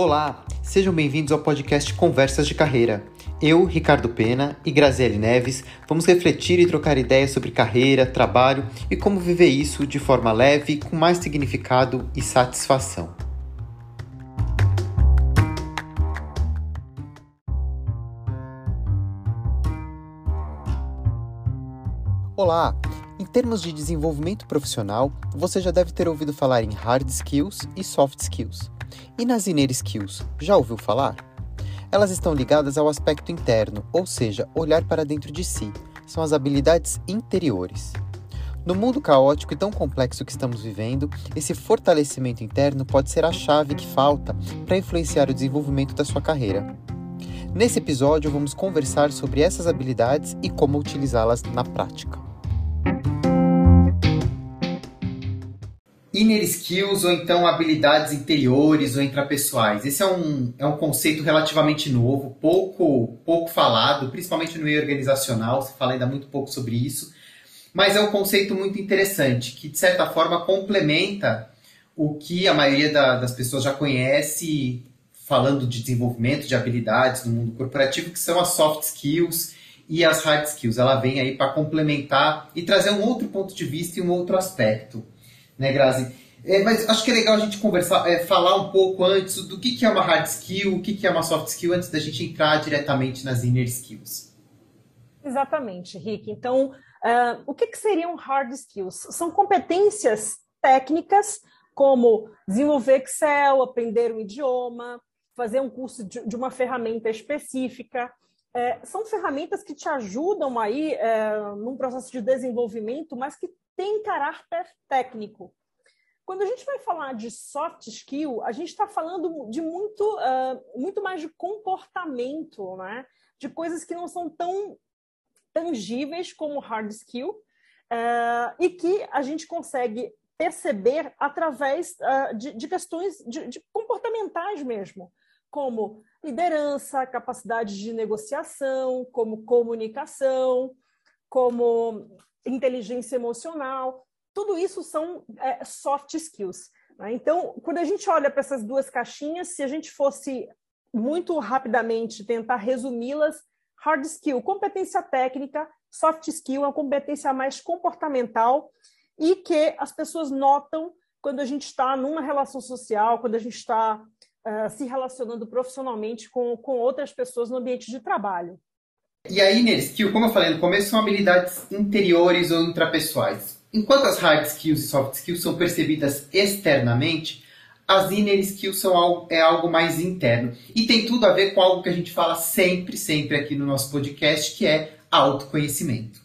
Olá, sejam bem-vindos ao podcast Conversas de Carreira. Eu, Ricardo Pena e Graziele Neves vamos refletir e trocar ideias sobre carreira, trabalho e como viver isso de forma leve, com mais significado e satisfação. Olá! Termos de desenvolvimento profissional, você já deve ter ouvido falar em hard skills e soft skills. E nas inner skills, já ouviu falar? Elas estão ligadas ao aspecto interno, ou seja, olhar para dentro de si. São as habilidades interiores. No mundo caótico e tão complexo que estamos vivendo, esse fortalecimento interno pode ser a chave que falta para influenciar o desenvolvimento da sua carreira. Nesse episódio, vamos conversar sobre essas habilidades e como utilizá-las na prática. Inner skills ou então habilidades interiores ou intrapessoais. Esse é um, é um conceito relativamente novo, pouco, pouco falado, principalmente no meio organizacional, se fala ainda muito pouco sobre isso, mas é um conceito muito interessante, que de certa forma complementa o que a maioria da, das pessoas já conhece falando de desenvolvimento de habilidades no mundo corporativo, que são as soft skills e as hard skills. Ela vem aí para complementar e trazer um outro ponto de vista e um outro aspecto né, Grazi? É, mas acho que é legal a gente conversar, é, falar um pouco antes do que, que é uma hard skill, o que, que é uma soft skill, antes da gente entrar diretamente nas inner skills. Exatamente, Rick. Então, uh, o que, que seriam hard skills? São competências técnicas, como desenvolver Excel, aprender um idioma, fazer um curso de, de uma ferramenta específica. É, são ferramentas que te ajudam aí é, num processo de desenvolvimento, mas que tem caráter técnico. Quando a gente vai falar de soft skill, a gente está falando de muito, uh, muito mais de comportamento, né? de coisas que não são tão tangíveis como hard skill, uh, e que a gente consegue perceber através uh, de, de, questões de, de comportamentais mesmo, como liderança, capacidade de negociação, como comunicação, como inteligência emocional, tudo isso são é, soft skills. Né? Então, quando a gente olha para essas duas caixinhas, se a gente fosse muito rapidamente tentar resumi-las, hard skill, competência técnica, soft skill é uma competência mais comportamental e que as pessoas notam quando a gente está numa relação social, quando a gente está uh, se relacionando profissionalmente com, com outras pessoas no ambiente de trabalho. E aí, inner skill, como eu falei no começo, são habilidades interiores ou intrapessoais. Enquanto as hard skills e soft skills são percebidas externamente, as inner skills são algo, é algo mais interno. E tem tudo a ver com algo que a gente fala sempre, sempre aqui no nosso podcast, que é autoconhecimento.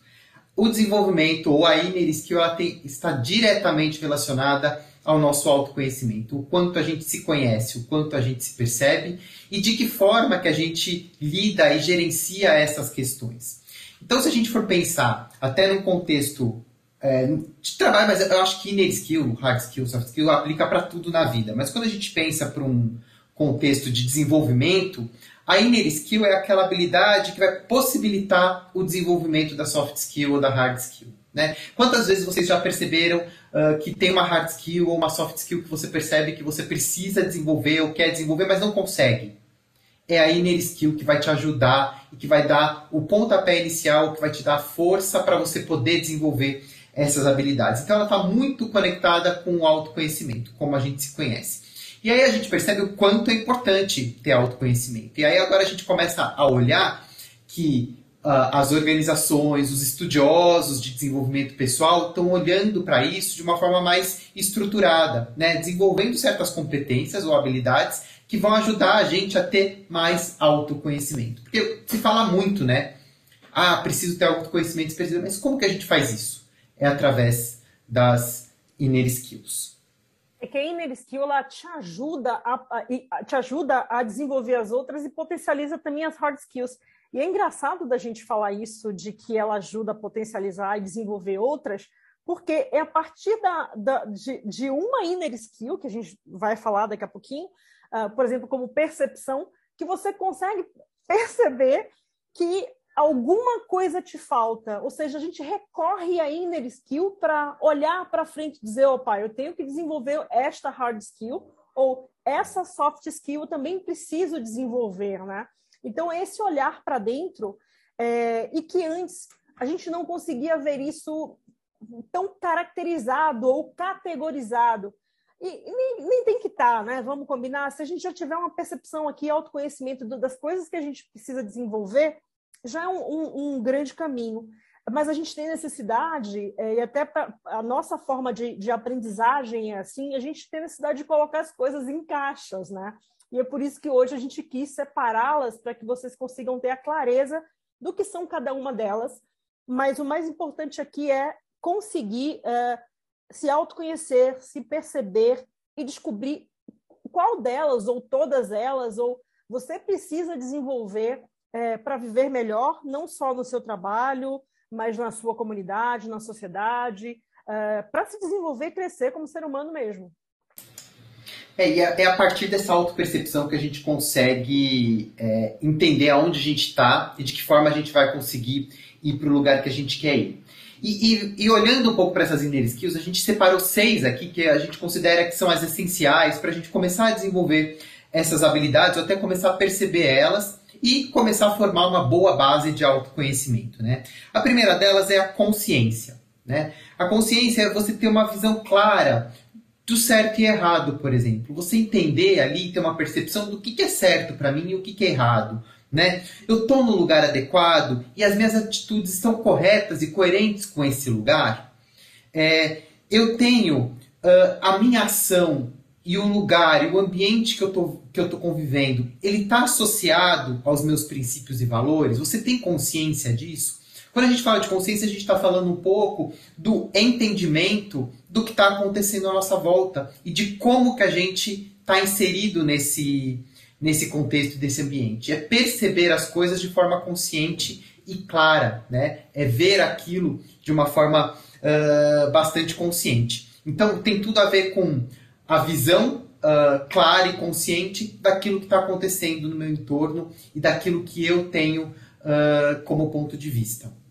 O desenvolvimento ou a inner skill ela tem, está diretamente relacionada ao nosso autoconhecimento, o quanto a gente se conhece, o quanto a gente se percebe e de que forma que a gente lida e gerencia essas questões. Então, se a gente for pensar até num contexto é, de trabalho, mas eu acho que inner skill, hard skill, soft skill aplica para tudo na vida. Mas quando a gente pensa para um contexto de desenvolvimento, a inner skill é aquela habilidade que vai possibilitar o desenvolvimento da soft skill ou da hard skill. Né? Quantas vezes vocês já perceberam uh, que tem uma hard skill ou uma soft skill que você percebe que você precisa desenvolver ou quer desenvolver, mas não consegue? É a inner skill que vai te ajudar e que vai dar o pontapé inicial, que vai te dar força para você poder desenvolver essas habilidades. Então ela está muito conectada com o autoconhecimento, como a gente se conhece. E aí a gente percebe o quanto é importante ter autoconhecimento. E aí agora a gente começa a olhar que as organizações, os estudiosos de desenvolvimento pessoal estão olhando para isso de uma forma mais estruturada, né? desenvolvendo certas competências ou habilidades que vão ajudar a gente a ter mais autoconhecimento. Porque se fala muito, né? Ah, preciso ter autoconhecimento, mas como que a gente faz isso? É através das inner skills. É que a inner skill ela te ajuda a, a, te ajuda a desenvolver as outras e potencializa também as hard skills. E é engraçado da gente falar isso, de que ela ajuda a potencializar e desenvolver outras, porque é a partir da, da de, de, uma inner skill, que a gente vai falar daqui a pouquinho, uh, por exemplo, como percepção, que você consegue perceber que alguma coisa te falta. Ou seja, a gente recorre à inner skill para olhar para frente e dizer, opa, eu tenho que desenvolver esta hard skill, ou essa soft skill eu também preciso desenvolver, né? Então, esse olhar para dentro, é, e que antes a gente não conseguia ver isso tão caracterizado ou categorizado. E, nem, nem, tem que estar, tá, né? Vamos combinar. Se a gente já tiver uma percepção aqui, autoconhecimento do, das coisas que a gente precisa desenvolver, já é um, um, um grande caminho. Mas a gente tem necessidade, é, e até pra, a nossa forma de, de aprendizagem é assim, a gente tem necessidade de colocar as coisas em caixas, né? E é por isso que hoje a gente quis separá-las para que vocês consigam ter a clareza do que são cada uma delas. Mas o mais importante aqui é conseguir uh, se autoconhecer, se perceber e descobrir qual delas ou todas elas ou você precisa desenvolver é, para viver melhor, não só no seu trabalho, mas na sua comunidade, na sociedade, é, para se desenvolver e crescer como ser humano mesmo. É, e é, a partir dessa autopercepção que a gente consegue é, entender aonde a gente está e de que forma a gente vai conseguir ir para o lugar que a gente quer ir. E, e, e olhando um pouco para essas inner skills, a gente separou seis aqui que a gente considera que são as essenciais para a gente começar a desenvolver essas habilidades ou até começar a perceber elas e começar a formar uma boa base de autoconhecimento. Né? A primeira delas é a consciência. Né? A consciência é você ter uma visão clara do certo e errado, por exemplo. Você entender ali, ter uma percepção do que, é certo para mim e o que, que é errado né? Eu estou no lugar adequado e as minhas atitudes estão corretas e coerentes com esse lugar. É, eu tenho uh, a minha ação e o lugar e o ambiente que eu tô, que eu tô convivendo, ele está associado aos meus princípios e valores? Você tem consciência disso? Quando a gente fala de consciência, a gente está falando um pouco do entendimento do que está acontecendo à nossa volta e de como que a gente está inserido nesse, nesse contexto desse ambiente. É perceber as coisas de forma consciente e clara, né? É ver aquilo de uma forma uh, bastante consciente. Então tem tudo a ver com a visão uh, clara e consciente daquilo que está acontecendo no meu entorno e daquilo que eu tenho uh, como ponto de vista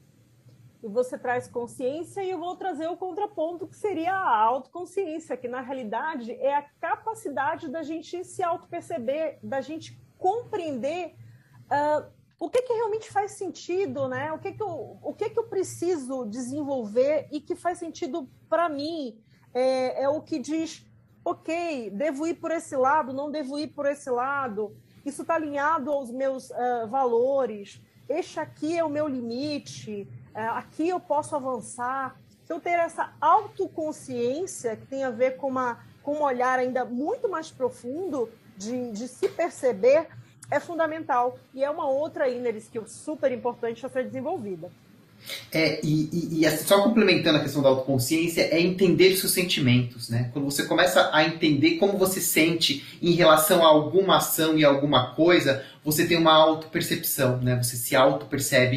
e você traz consciência, e eu vou trazer o contraponto, que seria a autoconsciência, que na realidade é a capacidade da gente se auto-perceber, da gente compreender uh, o que, que realmente faz sentido, né? O que, que, eu, o que, que eu preciso desenvolver e que faz sentido para mim. É, é o que diz, ok, devo ir por esse lado, não devo ir por esse lado. Isso está alinhado aos meus uh, valores. Este aqui é o meu limite aqui eu posso avançar. Então, ter essa autoconsciência, que tem a ver com, uma, com um olhar ainda muito mais profundo de, de se perceber, é fundamental. E é uma outra inner skill super importante a ser desenvolvida. É, e, e, e, assim, só complementando a questão da autoconsciência, é entender os seus sentimentos, né? Quando você começa a entender como você sente em relação a alguma ação e alguma coisa, você tem uma autopercepção, né? Você se autopercebe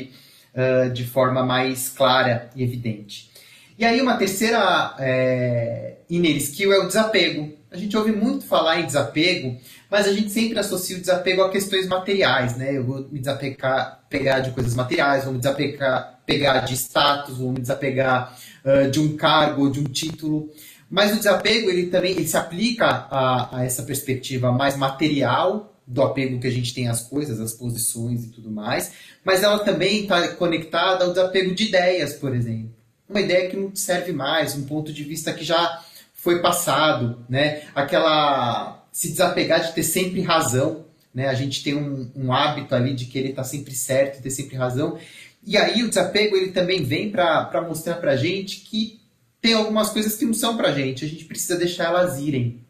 percebe uh, de forma mais clara e evidente. E aí uma terceira é, inner skill é o desapego. A gente ouve muito falar em desapego, mas a gente sempre associa o desapego a questões materiais, né? Eu vou me desapegar pegar de coisas materiais, vou me desapegar pegar de status, vou me desapegar uh, de um cargo, de um título. Mas o desapego ele também ele se aplica a, a essa perspectiva mais material do apego que a gente tem às coisas, às posições e tudo mais, mas ela também está conectada ao desapego de ideias, por exemplo. Uma ideia que não te serve mais, um ponto de vista que já foi passado, né? Aquela se desapegar de ter sempre razão, né? A gente tem um, um hábito ali de querer estar tá sempre certo, ter sempre razão. E aí o desapego ele também vem para mostrar para gente que tem algumas coisas que não são para gente, a gente precisa deixar elas irem.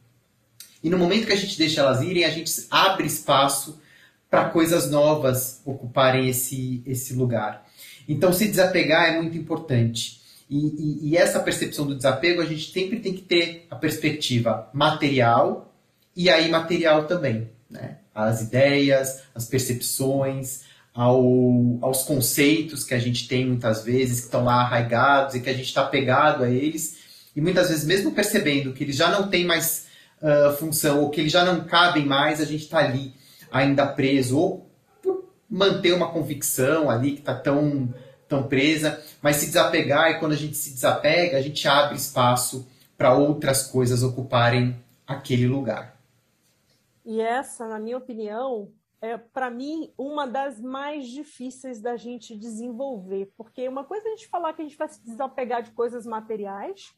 E no momento que a gente deixa elas irem, a gente abre espaço para coisas novas ocuparem esse, esse lugar. Então, se desapegar é muito importante. E, e, e, essa percepção do desapego, a gente sempre tem que ter a perspectiva material e aí material também. Né? As ideias, as percepções, ao, aos conceitos que a gente tem muitas vezes, que estão lá arraigados e que a gente está pegado a eles. E muitas vezes, mesmo percebendo que eles já não têm mais uh, função ou que eles já não cabem mais, a gente está ali ainda preso ou por manter uma convicção ali que está tão, tão presa, mas se desapegar e quando a gente se desapega, a gente abre espaço para outras coisas ocuparem aquele lugar. E essa, na minha opinião, é, para mim, uma das mais difíceis da gente desenvolver. Porque uma coisa é a gente falar que a gente vai se desapegar de coisas materiais,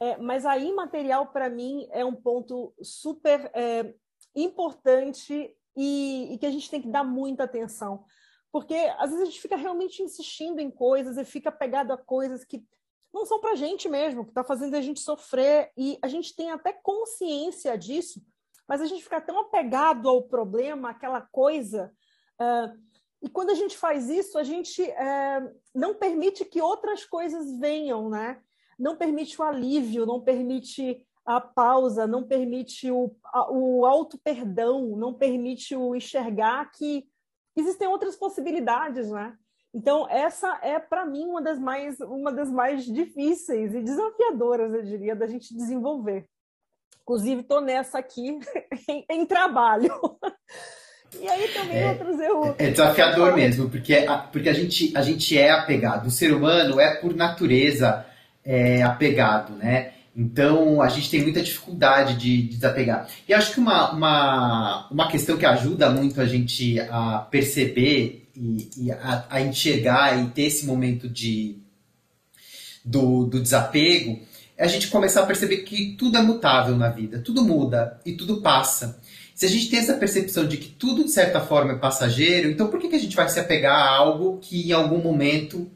é, mas a imaterial, para mim, é um ponto super é, importante e, e, que a gente tem que dar muita atenção. Porque às vezes a gente fica realmente insistindo em coisas e fica pegado a coisas que não são para a gente mesmo, que está fazendo a gente sofrer, e a gente tem até consciência disso, mas a gente fica tão apegado ao problema, aquela coisa. Uh, e quando a gente faz isso, a gente uh, não permite que outras coisas venham, né? Não permite o alívio, não permite a pausa, não permite o, o auto-perdão, não permite o enxergar que existem outras possibilidades, né? Então, essa é, para mim, uma das, mais, uma das mais difíceis e desafiadoras, eu diria, da gente desenvolver. Inclusive, estou nessa aqui em, em, trabalho. E aí também é, outros eu. É desafiador mesmo, porque, a, porque a, gente, a gente é apegado. O ser humano é, por natureza, é, apegado, né? Então a gente tem muita dificuldade de, de desapegar. E acho que uma, uma, uma questão que ajuda muito a gente a perceber e, e a, a, enxergar e ter esse momento de, do, do desapego é a gente começar a perceber que tudo é mutável na vida, tudo muda e tudo passa. Se a gente tem essa percepção de que tudo de certa forma é passageiro, então por que, que a gente vai se apegar a algo que em algum momento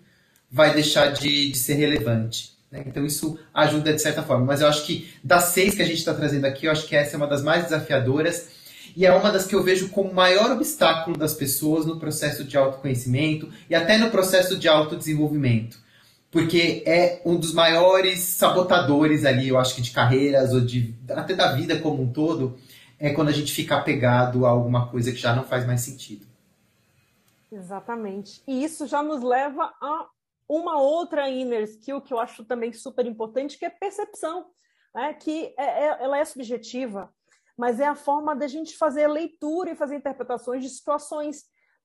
vai deixar de, de ser relevante? Né? Então isso ajuda de certa forma. Mas eu acho que das seis que a gente está trazendo aqui, eu acho que essa é uma das mais desafiadoras e é uma das que eu vejo como maior obstáculo das pessoas no processo de autoconhecimento e até no processo de autodesenvolvimento porque é um dos maiores sabotadores ali, eu acho que de carreiras ou de até da vida como um todo, é quando a gente fica apegado a alguma coisa que já não faz mais sentido. Exatamente. E isso já nos leva a uma outra inner skill que eu acho também super importante, que é percepção, né? que é, é, ela é subjetiva, mas é a forma da gente fazer leitura e fazer interpretações de situações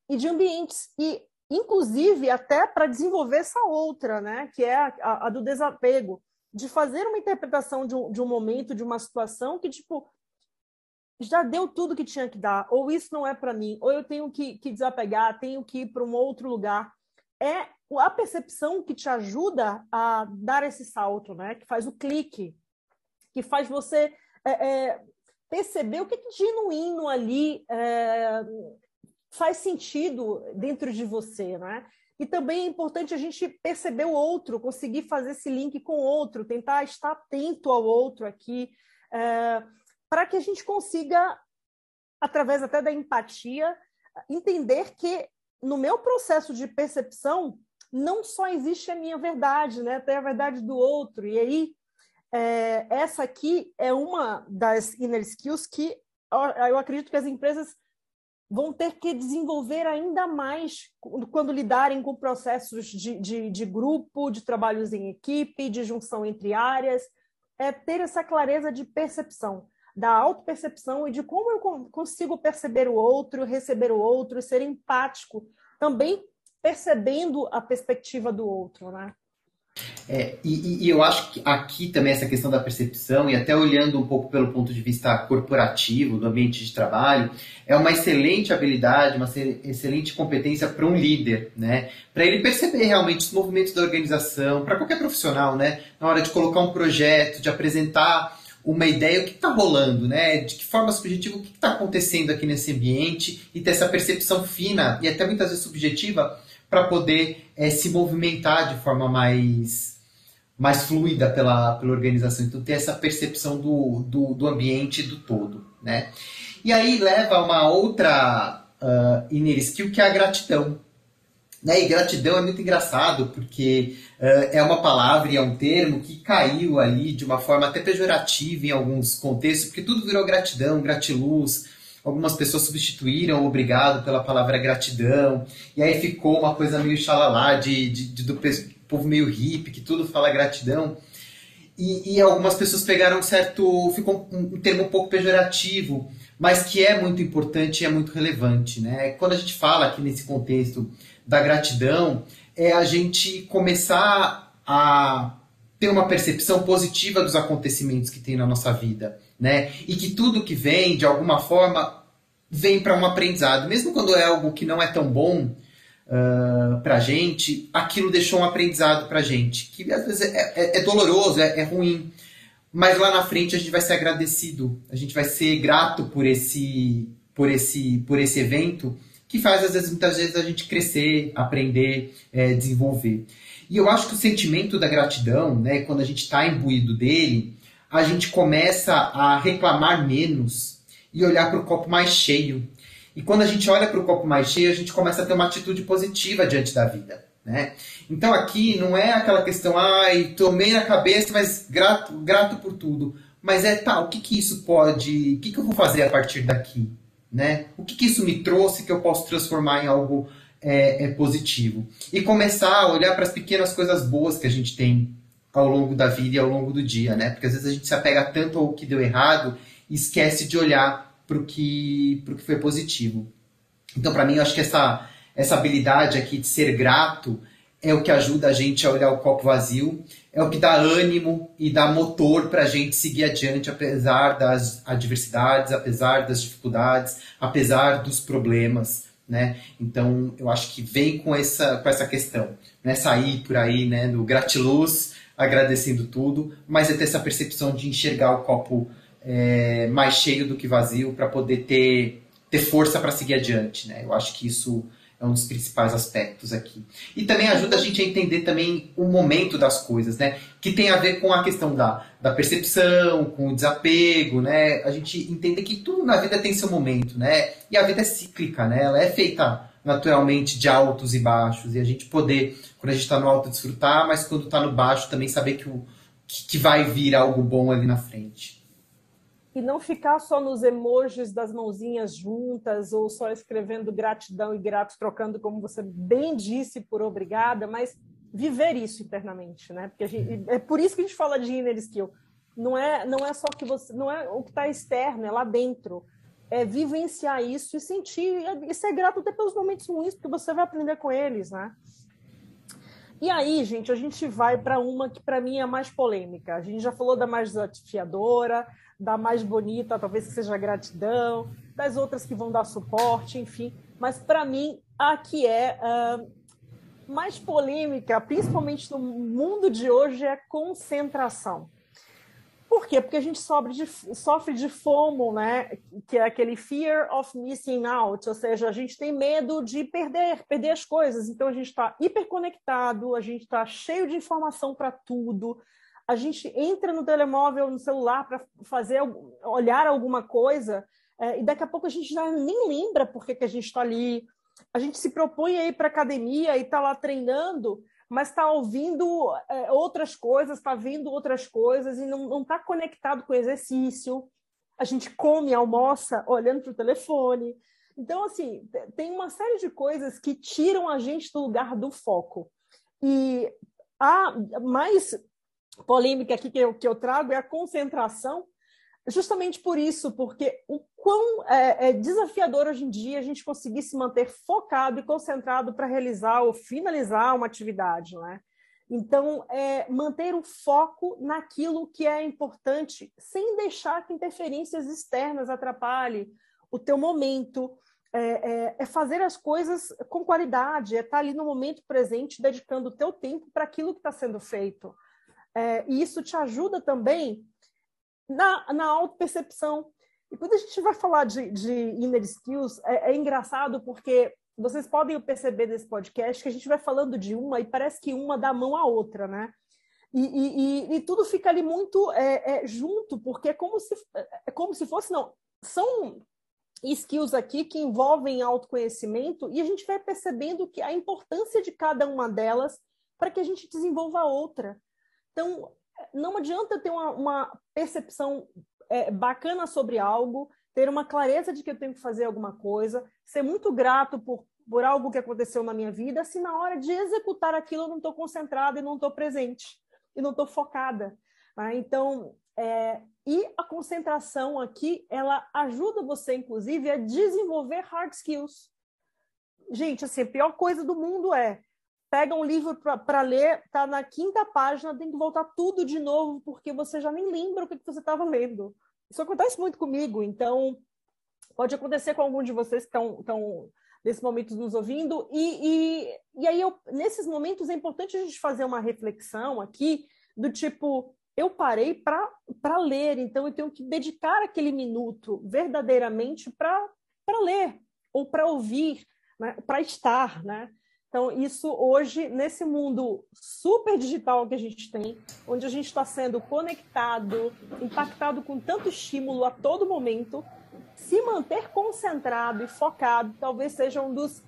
e de ambientes. E inclusive até para desenvolver essa outra, né, que é a, a, do desapego, de fazer uma interpretação de um, de um momento, de uma situação que, tipo, já deu tudo que tinha que dar, ou isso não é para mim, ou eu tenho que, que desapegar, tenho que ir para um outro lugar. É a percepção que te ajuda a dar esse salto, né? Que faz o clique, que faz você é, é, perceber o que, que genuíno ali é, faz sentido dentro de você, né? E também é importante a gente perceber o outro, conseguir fazer esse link com o outro, tentar estar atento ao outro aqui, é, para que a gente consiga, através até da empatia, entender que no meu processo de percepção não só existe a minha verdade, né? Tem a verdade do outro. E aí, é, essa aqui é uma das inner skills que eu acredito que as empresas vão ter que desenvolver ainda mais quando lidarem com processos de, de, de grupo, de trabalhos em equipe, de junção entre áreas, é ter essa clareza de percepção, da autopercepção e de como eu consigo perceber o outro, receber o outro, ser empático, também percebendo a perspectiva do outro, né? É, e, e, eu acho que aqui também essa questão da percepção, e até olhando um pouco pelo ponto de vista corporativo, do ambiente de trabalho, é uma excelente habilidade, uma excelente competência para um líder, né? Para ele perceber realmente os movimentos da organização, para qualquer profissional, né? Na hora de colocar um projeto, de apresentar uma ideia, o que está rolando, né? De que forma subjetiva, o que está acontecendo aqui nesse ambiente, e ter essa percepção fina e até muitas vezes subjetiva para poder é, se movimentar de forma mais, mais fluida pela, pela organização. Então, ter essa percepção do, do, do ambiente do todo. Né? E aí leva a uma outra uh, inner skill que é a gratidão. Né? E gratidão é muito engraçado, porque uh, é uma palavra e é um termo que caiu ali de uma forma até pejorativa em alguns contextos, porque tudo virou gratidão, gratiluz, algumas pessoas substituíram obrigado pela palavra gratidão, e aí ficou uma coisa meio xalalá de, de, de do povo meio hippie, que tudo fala gratidão. E, e, algumas pessoas pegaram um certo. ficou um, termo um pouco pejorativo, mas que é muito importante e é muito relevante. Né? Quando a gente fala aqui nesse contexto da gratidão, é a gente começar a ter uma percepção positiva dos acontecimentos que tem na nossa vida, né? E que tudo que vem, de alguma forma, vem para um aprendizado. Mesmo quando é algo que não é tão bom uh, para a gente, aquilo deixou um aprendizado para gente. Que às vezes é, é, é doloroso, é, é ruim. Mas lá na frente a gente vai ser agradecido, a gente vai ser grato por esse, por esse, por esse evento que faz às vezes muitas vezes a gente crescer, aprender, é, desenvolver. E eu acho que o sentimento da gratidão, né, quando a gente está imbuído dele, a gente começa a reclamar menos e olhar para o copo mais cheio. E quando a gente olha para o copo mais cheio, a gente começa a ter uma atitude positiva diante da vida. Né? Então aqui não é aquela questão, ai, tomei na cabeça, mas grato, grato por tudo. Mas é, tá, o que, que isso pode. O que, que eu vou fazer a partir daqui? Né? O que, que isso me trouxe que eu posso transformar em algo é, é positivo? E começar a olhar para as pequenas coisas boas que a gente tem ao longo da vida e ao longo do dia, né? Porque às vezes a gente se apega tanto ao que deu errado e esquece de olhar para o que, que foi positivo. Então, para mim, eu acho que essa, essa habilidade aqui de ser grato é o que ajuda a gente a olhar o copo vazio, é o que dá ânimo e dá motor para a gente seguir adiante, apesar das adversidades, apesar das dificuldades, apesar dos problemas. Né? Então, eu acho que vem com essa, com essa questão. Não é sair por aí né, no gratiluz, agradecendo tudo, mas é ter essa percepção de enxergar o copo é, mais cheio do que vazio para poder ter, ter força para seguir adiante. Né? Eu acho que isso é um dos principais aspectos aqui. E também ajuda a gente a entender também o momento das coisas, né? Que tem a ver com a questão da, da percepção, com o desapego, né? A gente entender que tudo na vida tem seu momento, né? E a vida é cíclica, né? Ela é feita naturalmente de altos e baixos. E a gente poder, quando a gente está no alto, desfrutar, mas quando está no baixo também saber que, o, que, que vai vir algo bom ali na frente e não ficar só nos emojis das mãozinhas juntas ou só escrevendo gratidão e grato, trocando, como você bem disse, por obrigada, mas viver isso internamente, né? Porque gente, é por isso que a gente fala de inner skill. Não é, não é só que você, não é o que está externo, é lá dentro. É vivenciar isso e sentir e ser grato até pelos momentos ruins, porque você vai aprender com eles, né? E aí, gente, a gente vai para uma que para mim é mais polêmica. A gente já falou da mais desafiadora, da mais bonita, talvez que seja gratidão, das outras que vão dar suporte, enfim. Mas para mim, a que é uh, mais polêmica, principalmente no mundo de hoje, é concentração. Por quê? Porque a gente sofre de, sofre de FOMO, né? que é aquele fear of missing out, ou seja, a gente tem medo de perder, perder as coisas. Então a gente está hiperconectado, a gente está cheio de informação para tudo, a gente entra no telemóvel, no celular para fazer olhar alguma coisa é, e daqui a pouco a gente já nem lembra por que, que a gente está ali. A gente se propõe a ir para academia e está lá treinando, mas está ouvindo é, outras coisas, está vendo outras coisas e não está conectado com o exercício. A gente come, almoça olhando para o telefone. Então, assim, tem uma série de coisas que tiram a gente do lugar do foco. E a mais polêmica aqui que eu, que eu trago é a concentração, justamente por isso, porque o quão é, é desafiador hoje em dia a gente conseguir se manter focado e concentrado para realizar ou finalizar uma atividade, não é? Então, é, manter o foco naquilo que é importante, sem deixar que interferências externas atrapalhem o teu momento, é, é, é, fazer as coisas com qualidade, é estar ali no momento presente, dedicando o teu tempo para aquilo que está sendo feito. É, e isso te ajuda também na, na auto-percepção. E quando a gente vai falar de, de inner skills, é, é, engraçado porque vocês podem perceber nesse podcast que a gente vai falando de uma e parece que uma dá mão à outra, né? E, e, e, e tudo fica ali muito é, é, junto, porque é como se, é como se fosse, não, são skills aqui que envolvem autoconhecimento e a gente vai percebendo que a importância de cada uma delas para que a gente desenvolva outra. Então, não adianta ter uma, uma percepção é, bacana sobre algo, ter uma clareza de que eu tenho que fazer alguma coisa, ser muito grato por, por algo que aconteceu na minha vida, se na hora de executar aquilo eu não estou concentrada e não estou presente, e não estou focada. Né? Então, é, e a concentração aqui, ela ajuda você, inclusive, a desenvolver hard skills. Gente, assim, a pior coisa do mundo é pega um livro para ler, está na quinta página, tem que voltar tudo de novo, porque você já nem lembra o que, que você estava lendo. Isso acontece muito comigo, então pode acontecer com algum de vocês que estão nesse momento nos ouvindo. E, e, e aí, eu, nesses momentos, é importante a gente fazer uma reflexão aqui do tipo, eu parei para ler, então eu tenho que dedicar aquele minuto verdadeiramente para ler ou para ouvir, né? para estar, né? Então, isso hoje, nesse mundo super digital que a gente tem, onde a gente está sendo conectado, impactado com tanto estímulo a todo momento, se manter concentrado e focado talvez seja um dos,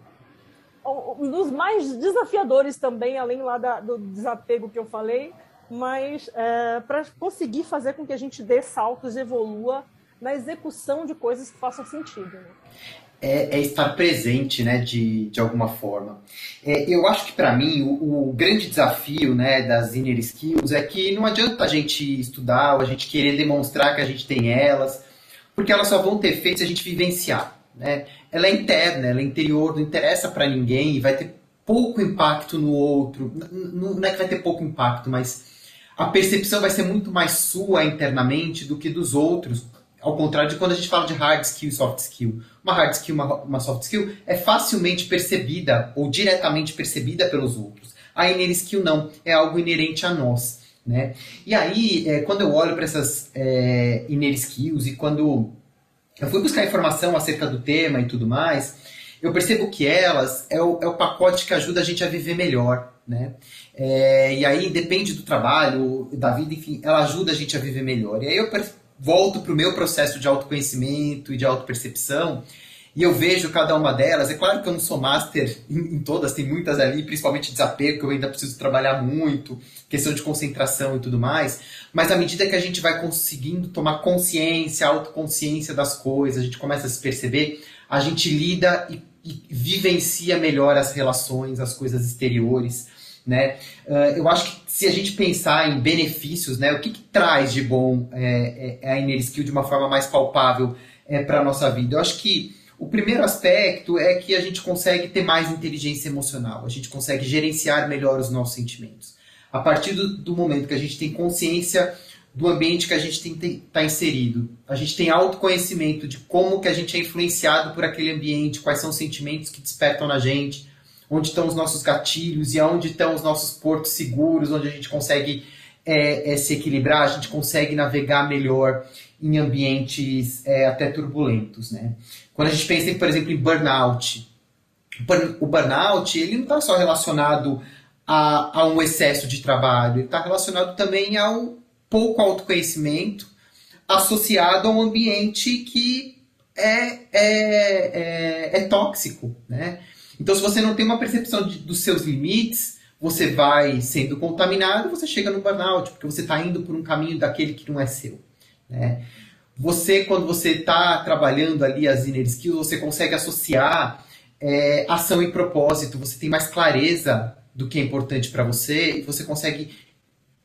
um dos mais desafiadores também, além lá da, do desapego que eu falei, mas é, para conseguir fazer com que a gente dê saltos, evolua na execução de coisas que façam sentido. Né? É, é, estar presente, né, de, de alguma forma. É, eu acho que para mim o, o, grande desafio, né, das inner skills é que não adianta a gente estudar ou a gente querer demonstrar que a gente tem elas, porque elas só vão ter efeito se a gente vivenciar, né? Ela é interna, ela é interior, não interessa para ninguém e vai ter pouco impacto no outro. Não é que vai ter pouco impacto, mas a percepção vai ser muito mais sua internamente do que dos outros. Ao contrário de quando a gente fala de hard skill e soft skill. Uma hard skill, uma, uma soft skill é facilmente percebida ou diretamente percebida pelos outros. A inner skill não, é algo inerente a nós. Né? E aí, é, quando eu olho para essas é, inner skills e quando eu fui buscar informação acerca do tema e tudo mais, eu percebo que elas é o, é o pacote que ajuda a gente a viver melhor né? É, e aí depende do trabalho, da vida, enfim, ela ajuda a gente a viver melhor. E aí eu volto para o meu processo de autoconhecimento e de autopercepção e eu vejo cada uma delas. É claro que eu não sou master em, em todas, tem muitas ali, principalmente desapego, que eu ainda preciso trabalhar muito, questão de concentração e tudo mais. Mas à medida que a gente vai conseguindo tomar consciência, autoconsciência das coisas, a gente começa a se perceber, a gente lida e, e vivencia melhor as relações, as coisas exteriores né? Uh, eu acho que se a gente pensar em benefícios, né, o que, que traz de bom é, é, a Inner Skill de uma forma mais palpável é, para a nossa vida? Eu acho que o primeiro aspecto é que a gente consegue ter mais inteligência emocional, a gente consegue gerenciar melhor os nossos sentimentos. A partir do, do momento que a gente tem consciência do ambiente que a gente está inserido, a gente tem autoconhecimento de como que a gente é influenciado por aquele ambiente, quais são os sentimentos que despertam na gente, onde estão os nossos gatilhos e onde estão os nossos portos seguros, onde a gente consegue é, é, se equilibrar, a gente consegue navegar melhor em ambientes é, até turbulentos. Né? Quando a gente pensa, por exemplo, em burnout, o burnout ele não está só relacionado a, a, um excesso de trabalho, ele está relacionado também ao pouco autoconhecimento associado a um ambiente que é, é, é, é tóxico. Né? Então, se você não tem uma percepção de, dos seus limites, você vai sendo contaminado, você chega no burnout, porque você está indo por um caminho daquele que não é seu. Né? Você, quando você está trabalhando ali as inner skills, você consegue associar é, ação e propósito, você tem mais clareza do que é importante para você e você consegue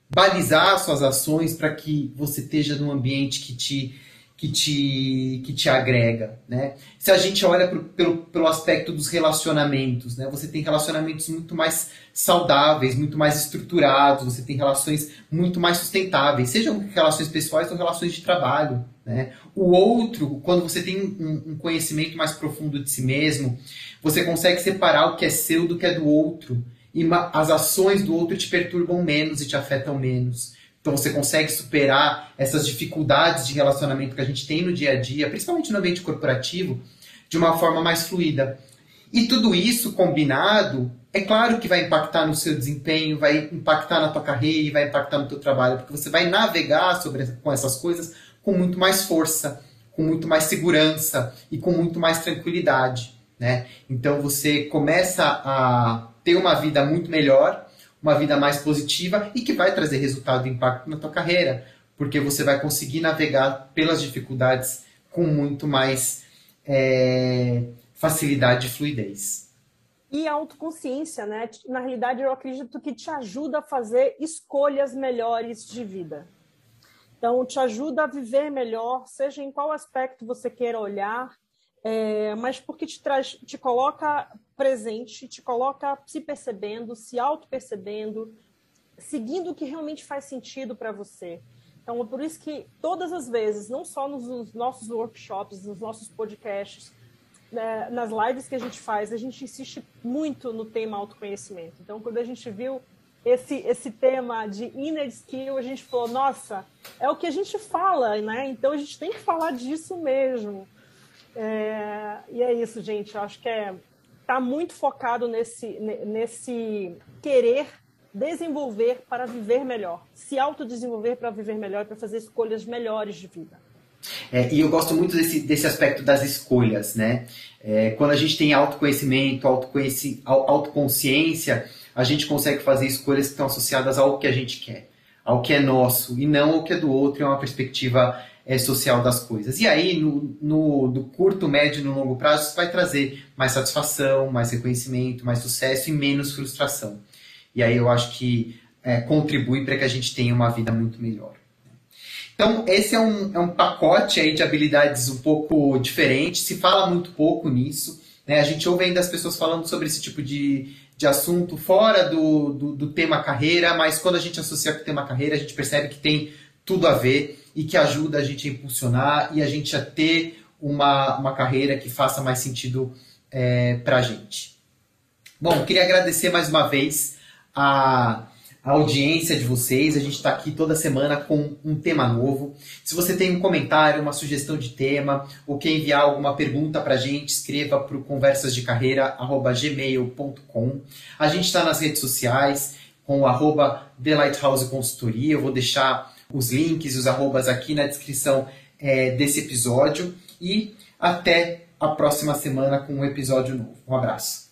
balizar suas ações para que você esteja num ambiente que te que te, que te agrega, né? Se a gente olha pro, pelo, pelo aspecto dos relacionamentos, né? Você tem relacionamentos muito mais saudáveis, muito mais estruturados, você tem relações muito mais sustentáveis, sejam relações pessoais ou relações de trabalho, né? O outro, quando você tem um, um conhecimento mais profundo de si mesmo, você consegue separar o que é seu do que é do outro, e as ações do outro te perturbam menos e te afetam menos. Então você consegue superar essas dificuldades de relacionamento que a gente tem no dia a dia, principalmente no ambiente corporativo, de uma forma mais fluida. E tudo isso combinado, é claro que vai impactar no seu desempenho, vai impactar na tua carreira vai impactar no teu trabalho, porque você vai navegar sobre, com essas coisas com muito mais força, com muito mais segurança e com muito mais tranquilidade. Né? Então você começa a ter uma vida muito melhor, uma vida mais positiva e que vai trazer resultado e impacto na tua carreira, porque você vai conseguir navegar pelas dificuldades com muito mais é, facilidade e fluidez. E autoconsciência, né? Na realidade, eu acredito que te ajuda a fazer escolhas melhores de vida. Então, te ajuda a viver melhor, seja em qual aspecto você queira olhar, é, mas porque te traz, te coloca presente, te coloca se percebendo, se auto-percebendo, seguindo o que realmente faz sentido para você. Então, é por isso que todas as vezes, não só nos nossos workshops, nos nossos podcasts, né, nas lives que a gente faz, a gente insiste muito no tema autoconhecimento. Então, quando a gente viu esse, esse tema de inner skill, a gente falou, nossa, é o que a gente fala, né? Então a gente tem que falar disso mesmo. É, e é isso, gente. Eu acho que é tá muito focado nesse, nesse querer desenvolver para viver melhor, se autodesenvolver para viver melhor, para fazer escolhas melhores de vida. É, e eu gosto muito desse, desse aspecto das escolhas, né? É, quando a gente tem autoconhecimento, autoconheci, autoconsciência, a gente consegue fazer escolhas que estão associadas ao que a gente quer, ao que é nosso e não ao que é do outro, é uma perspectiva é, social das coisas. E aí, no, no, do curto, médio e no longo prazo, isso vai trazer mais satisfação, mais reconhecimento, mais sucesso e menos frustração. E aí eu acho que é, contribui para que a gente tenha uma vida muito melhor. Então, esse é um, é um pacote aí de habilidades um pouco diferente, se fala muito pouco nisso. Né? A gente ouve ainda as pessoas falando sobre esse tipo de, de assunto fora do, do, do tema carreira, mas quando a gente associa com o tema carreira, a gente percebe que tem tudo a ver e que ajuda a gente a impulsionar e a gente a ter uma, uma carreira que faça mais sentido é, para a gente. Bom, queria agradecer mais uma vez a a audiência de vocês. A gente está aqui toda semana com um tema novo. Se você tem um comentário, uma sugestão de tema, ou quer enviar alguma pergunta para a gente, escreva para o conversasdecarreira.gmail.com. A gente está nas redes sociais com o arroba The Lighthouse Consultoria. Eu vou deixar os links e os arrobas aqui na descrição é, desse episódio. E até a próxima semana com um episódio novo. Um abraço.